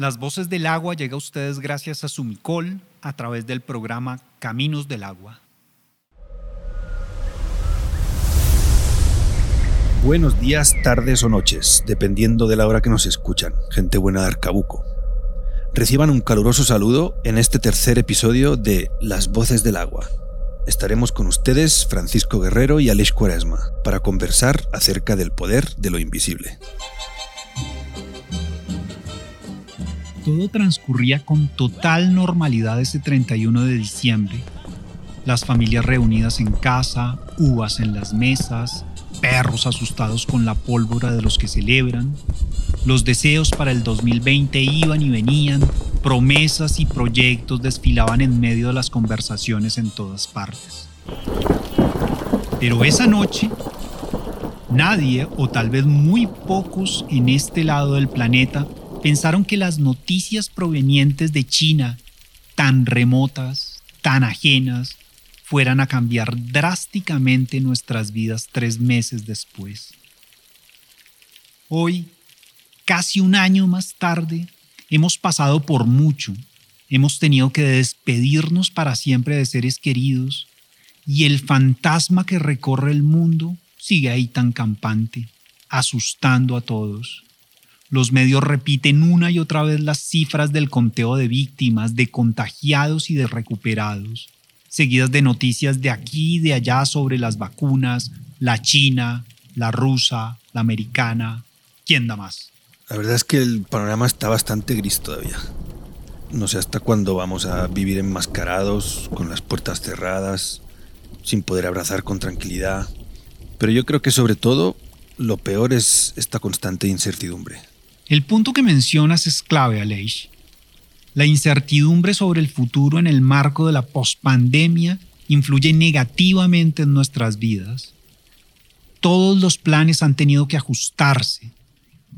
Las Voces del Agua llega a ustedes gracias a Sumicol a través del programa Caminos del Agua. Buenos días, tardes o noches, dependiendo de la hora que nos escuchan, gente buena de Arcabuco. Reciban un caluroso saludo en este tercer episodio de Las Voces del Agua. Estaremos con ustedes, Francisco Guerrero y Aleix Cuaresma, para conversar acerca del poder de lo invisible. Todo transcurría con total normalidad ese 31 de diciembre. Las familias reunidas en casa, uvas en las mesas, perros asustados con la pólvora de los que celebran. Los deseos para el 2020 iban y venían, promesas y proyectos desfilaban en medio de las conversaciones en todas partes. Pero esa noche, nadie, o tal vez muy pocos en este lado del planeta, pensaron que las noticias provenientes de China, tan remotas, tan ajenas, fueran a cambiar drásticamente nuestras vidas tres meses después. Hoy, casi un año más tarde, hemos pasado por mucho, hemos tenido que despedirnos para siempre de seres queridos y el fantasma que recorre el mundo sigue ahí tan campante, asustando a todos. Los medios repiten una y otra vez las cifras del conteo de víctimas, de contagiados y de recuperados, seguidas de noticias de aquí y de allá sobre las vacunas, la china, la rusa, la americana. ¿Quién da más? La verdad es que el panorama está bastante gris todavía. No sé hasta cuándo vamos a vivir enmascarados, con las puertas cerradas, sin poder abrazar con tranquilidad. Pero yo creo que sobre todo lo peor es esta constante incertidumbre. El punto que mencionas es clave, Aleix. La incertidumbre sobre el futuro en el marco de la pospandemia influye negativamente en nuestras vidas. Todos los planes han tenido que ajustarse.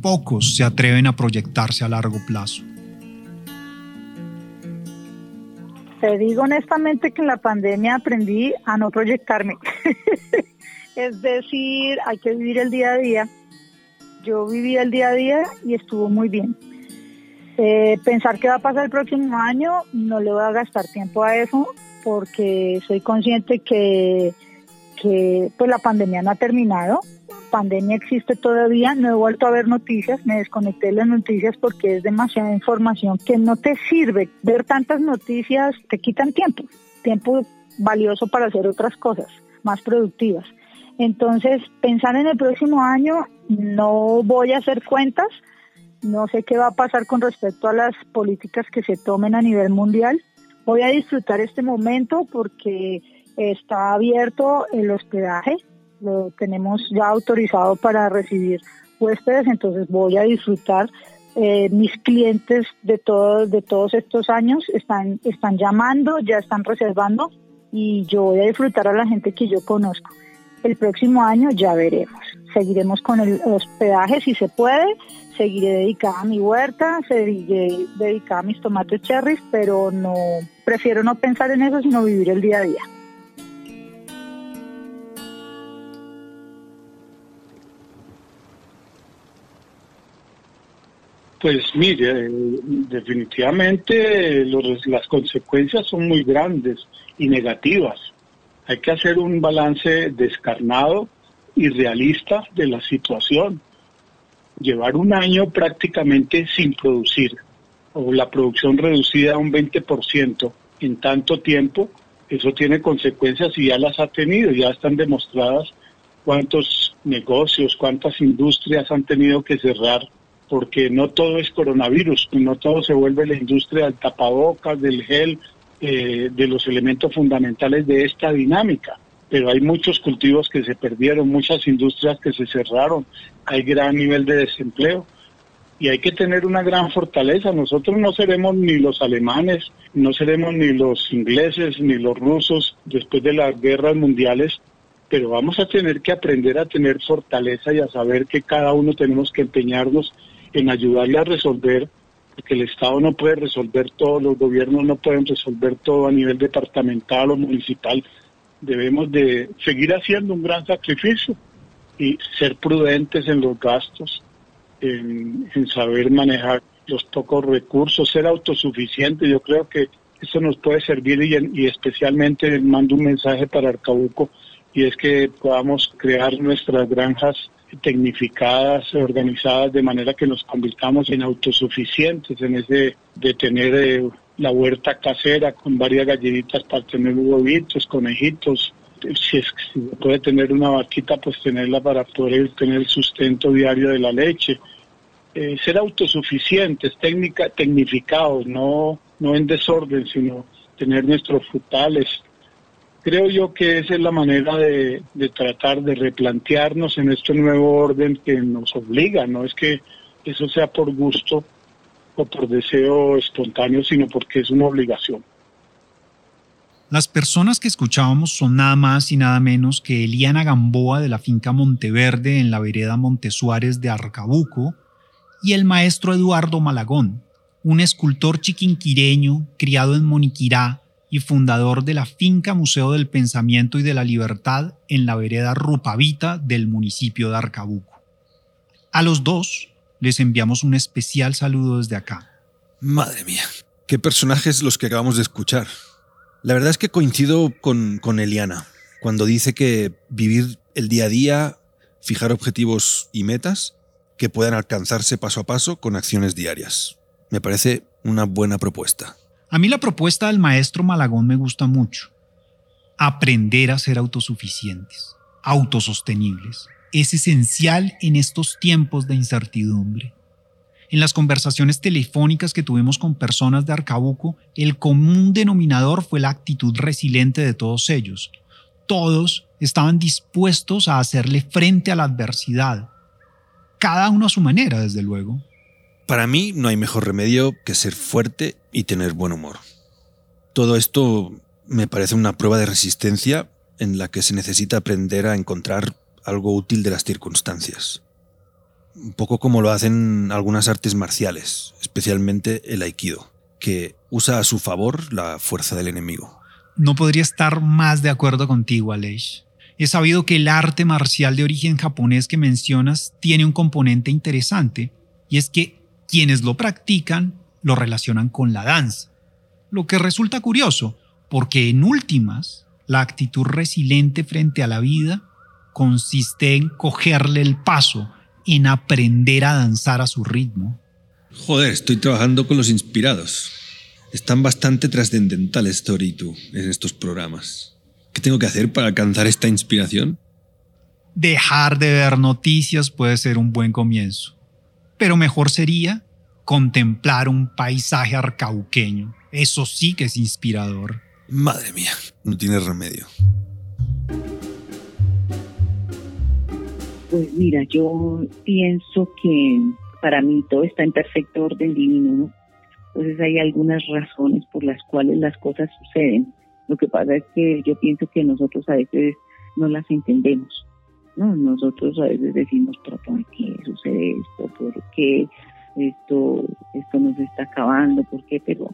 Pocos se atreven a proyectarse a largo plazo. Te digo honestamente que en la pandemia aprendí a no proyectarme. es decir, hay que vivir el día a día yo viví el día a día y estuvo muy bien. Eh, pensar qué va a pasar el próximo año, no le voy a gastar tiempo a eso porque soy consciente que, que pues la pandemia no ha terminado, pandemia existe todavía, no he vuelto a ver noticias, me desconecté de las noticias porque es demasiada información que no te sirve. Ver tantas noticias te quitan tiempo, tiempo valioso para hacer otras cosas más productivas. Entonces, pensar en el próximo año, no voy a hacer cuentas, no sé qué va a pasar con respecto a las políticas que se tomen a nivel mundial. Voy a disfrutar este momento porque está abierto el hospedaje, lo tenemos ya autorizado para recibir huéspedes, entonces voy a disfrutar. Eh, mis clientes de todos de todos estos años están están llamando, ya están reservando y yo voy a disfrutar a la gente que yo conozco. El próximo año ya veremos. Seguiremos con el hospedaje si se puede. Seguiré dedicada a mi huerta, seguiré dedicada a mis tomates cherries, pero no prefiero no pensar en eso, sino vivir el día a día. Pues mire, definitivamente las consecuencias son muy grandes y negativas. Hay que hacer un balance descarnado y realista de la situación. Llevar un año prácticamente sin producir o la producción reducida a un 20% en tanto tiempo, eso tiene consecuencias y ya las ha tenido, ya están demostradas cuántos negocios, cuántas industrias han tenido que cerrar, porque no todo es coronavirus, no todo se vuelve la industria del tapabocas, del gel, eh, de los elementos fundamentales de esta dinámica. Pero hay muchos cultivos que se perdieron, muchas industrias que se cerraron, hay gran nivel de desempleo y hay que tener una gran fortaleza. Nosotros no seremos ni los alemanes, no seremos ni los ingleses, ni los rusos después de las guerras mundiales, pero vamos a tener que aprender a tener fortaleza y a saber que cada uno tenemos que empeñarnos en ayudarle a resolver porque el Estado no puede resolver todo, los gobiernos no pueden resolver todo a nivel departamental o municipal. Debemos de seguir haciendo un gran sacrificio y ser prudentes en los gastos, en, saber manejar los pocos recursos, ser autosuficiente. Yo creo que eso nos puede servir y, y especialmente mando un mensaje para Arcabuco y es que podamos crear nuestras granjas tecnificadas, organizadas de manera que nos convirtamos en autosuficientes, en ese de tener eh, la huerta casera con varias gallinitas para tener huevitos, conejitos. Si, es, si puede tener una vaquita, pues tenerla para poder tener el sustento diario de la leche. Eh, ser autosuficientes, técnica, tecnificados, no, no en desorden, sino tener nuestros frutales, creo yo que esa es la manera de, tratar de replantearnos en este nuevo orden que nos obliga, no es que eso sea por gusto o por deseo espontáneo, sino porque es una obligación. Las personas que escuchábamos son nada más y nada menos que Eliana Gamboa de la finca Monteverde en la vereda Montesuárez de Arcabuco y el maestro Eduardo Malagón, un escultor chiquinquireño criado en Moniquirá y fundador de la finca Museo del Pensamiento y de la Libertad en la vereda Rupavita del municipio de Arcabuco. A los dos les enviamos un especial saludo desde acá. Madre mía, qué personajes los que acabamos de escuchar. La verdad es que coincido con, con Eliana cuando dice que vivir el día a día, fijar objetivos y metas que puedan alcanzarse paso a paso con acciones diarias. Me parece una buena propuesta. A mí la propuesta del maestro Malagón me gusta mucho. Aprender a ser autosuficientes, autosostenibles, es esencial en estos tiempos de incertidumbre. En las conversaciones telefónicas que tuvimos con personas de Arcabuco, el común denominador fue la actitud resiliente de todos ellos. Todos estaban dispuestos a hacerle frente a la adversidad, cada uno a su manera, desde luego. Para mí no hay mejor remedio que ser fuerte y tener buen humor. Todo esto me parece una prueba de resistencia en la que se necesita aprender a encontrar algo útil de las circunstancias. Un poco como lo hacen algunas artes marciales, especialmente el aikido, que usa a su favor la fuerza del enemigo. No podría estar más de acuerdo contigo, Aleix. He sabido que el arte marcial de origen japonés que mencionas tiene un componente interesante, y es que quienes lo practican lo relacionan con la danza, lo que resulta curioso, porque en últimas, la actitud resiliente frente a la vida consiste en cogerle el paso, en aprender a danzar a su ritmo. Joder, estoy trabajando con los inspirados. Están bastante trascendentales, Tori y tú, en estos programas. ¿Qué tengo que hacer para alcanzar esta inspiración? Dejar de ver noticias puede ser un buen comienzo pero mejor sería contemplar un paisaje arcauqueño. Eso sí que es inspirador. Madre mía, no tiene remedio. Pues mira, yo pienso que para mí todo está en perfecto orden divino, Entonces hay algunas razones por las cuales las cosas suceden. Lo que pasa es que yo pienso que nosotros a veces no las entendemos. ¿No? Nosotros a veces decimos, pero ¿por qué sucede esto? ¿Por qué esto, esto nos está acabando? ¿Por qué? Pero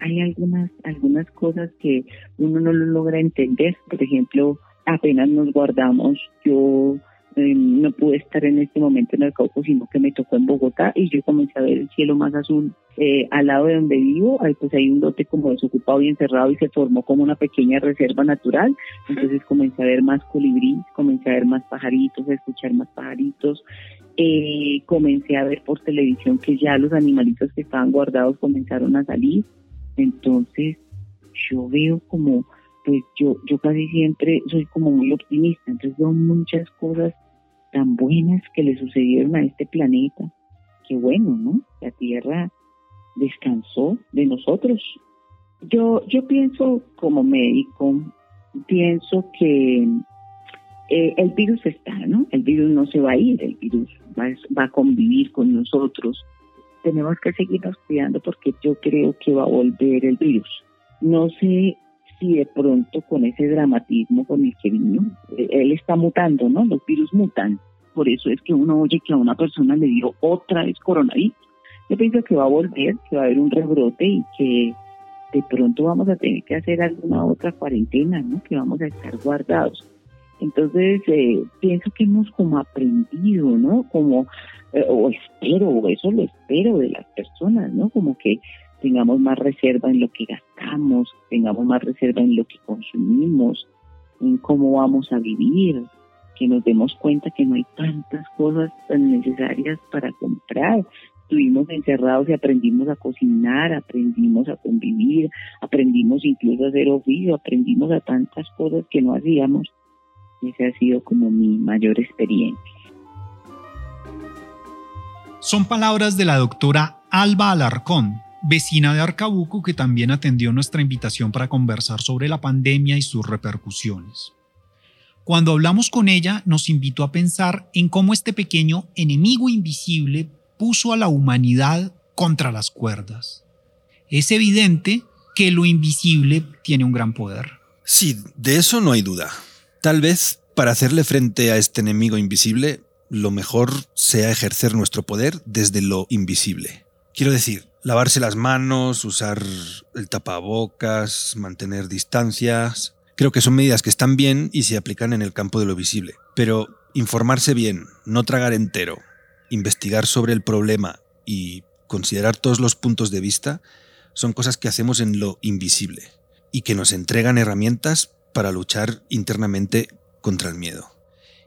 hay algunas, algunas cosas que uno no lo logra entender. Por ejemplo, apenas nos guardamos, yo eh, no pude estar en este momento en el Cauco, sino que me tocó en Bogotá y yo comencé a ver el cielo más azul eh, al lado de donde vivo. Ahí pues hay un lote como desocupado y encerrado y se formó como una pequeña reserva natural. Entonces comencé a ver más colibrí, comencé a ver más pajaritos, a escuchar más pajaritos. Eh, comencé a ver por televisión que ya los animalitos que estaban guardados comenzaron a salir. Entonces yo veo como pues yo, yo casi siempre soy como muy optimista, entonces veo muchas cosas tan buenas que le sucedieron a este planeta. Qué bueno, ¿no? La Tierra descansó de nosotros. Yo, yo pienso como médico, pienso que eh, el virus está, ¿no? El virus no se va a ir, el virus va, va a convivir con nosotros. Tenemos que seguirnos cuidando porque yo creo que va a volver el virus. No sé si de pronto con ese dramatismo con el que vino, eh, él está mutando, ¿no? Los virus mutan. Por eso es que uno oye que a una persona le dio otra vez coronavirus. Yo pienso que va a volver, que va a haber un rebrote y que de pronto vamos a tener que hacer alguna otra cuarentena, ¿no? Que vamos a estar guardados. Entonces, eh, pienso que hemos como aprendido, ¿no? Como eh, o espero, o eso lo espero de las personas, ¿no? Como que tengamos más reserva en lo que gastamos, tengamos más reserva en lo que consumimos, en cómo vamos a vivir, que nos demos cuenta que no hay tantas cosas tan necesarias para comprar. Estuvimos encerrados y aprendimos a cocinar, aprendimos a convivir, aprendimos incluso a hacer oficio, aprendimos a tantas cosas que no hacíamos. Esa ha sido como mi mayor experiencia. Son palabras de la doctora Alba Alarcón, vecina de Arcabuco que también atendió nuestra invitación para conversar sobre la pandemia y sus repercusiones. Cuando hablamos con ella, nos invitó a pensar en cómo este pequeño enemigo invisible puso a la humanidad contra las cuerdas. Es evidente que lo invisible tiene un gran poder. Sí, de eso no hay duda. Tal vez para hacerle frente a este enemigo invisible, lo mejor sea ejercer nuestro poder desde lo invisible. Quiero decir, lavarse las manos, usar el tapabocas, mantener distancias. Creo que son medidas que están bien y se aplican en el campo de lo visible. Pero informarse bien, no tragar entero, investigar sobre el problema y considerar todos los puntos de vista son cosas que hacemos en lo invisible y que nos entregan herramientas para luchar internamente contra el miedo.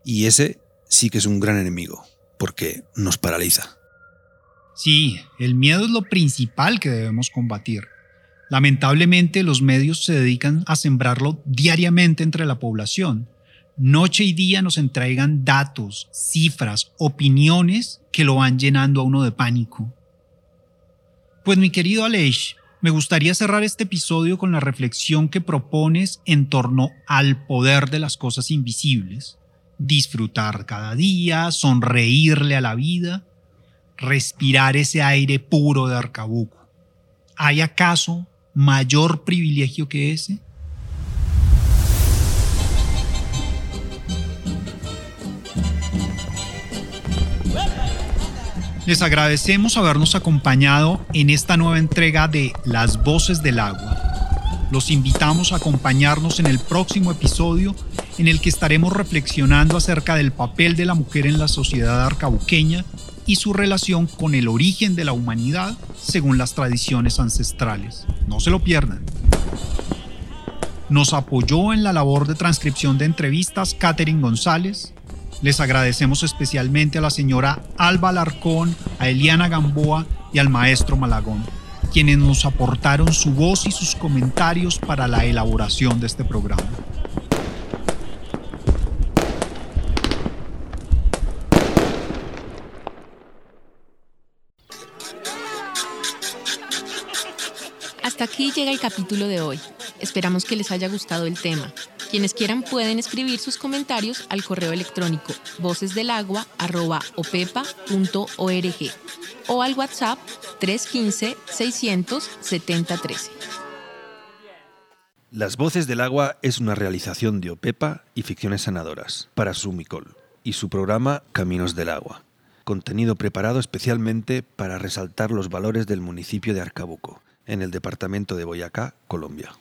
Y ese sí que es un gran enemigo, porque nos paraliza. Sí, el miedo es lo principal que debemos combatir. Lamentablemente los medios se dedican a sembrarlo diariamente entre la población. Noche y día nos entregan datos, cifras, opiniones que lo van llenando a uno de pánico. Pues mi querido Aleix, me gustaría cerrar este episodio con la reflexión que propones en torno al poder de las cosas invisibles. Disfrutar cada día, sonreírle a la vida respirar ese aire puro de Arcabuco. ¿Hay acaso mayor privilegio que ese? Les agradecemos habernos acompañado en esta nueva entrega de Las Voces del Agua. Los invitamos a acompañarnos en el próximo episodio en el que estaremos reflexionando acerca del papel de la mujer en la sociedad arcabuqueña y su relación con el origen de la humanidad según las tradiciones ancestrales. No se lo pierdan. Nos apoyó en la labor de transcripción de entrevistas Catherine González. Les agradecemos especialmente a la señora Alba Larcón, a Eliana Gamboa y al maestro Malagón, quienes nos aportaron su voz y sus comentarios para la elaboración de este programa. Aquí llega el capítulo de hoy. Esperamos que les haya gustado el tema. Quienes quieran pueden escribir sus comentarios al correo electrónico vocesdelagua.opepa.org o al WhatsApp 315-600-7013. Las Voces del Agua es una realización de OPEPA y Ficciones Sanadoras para Sumicol y su programa Caminos del Agua. Contenido preparado especialmente para resaltar los valores del municipio de Arcabuco en el departamento de Boyacá, Colombia.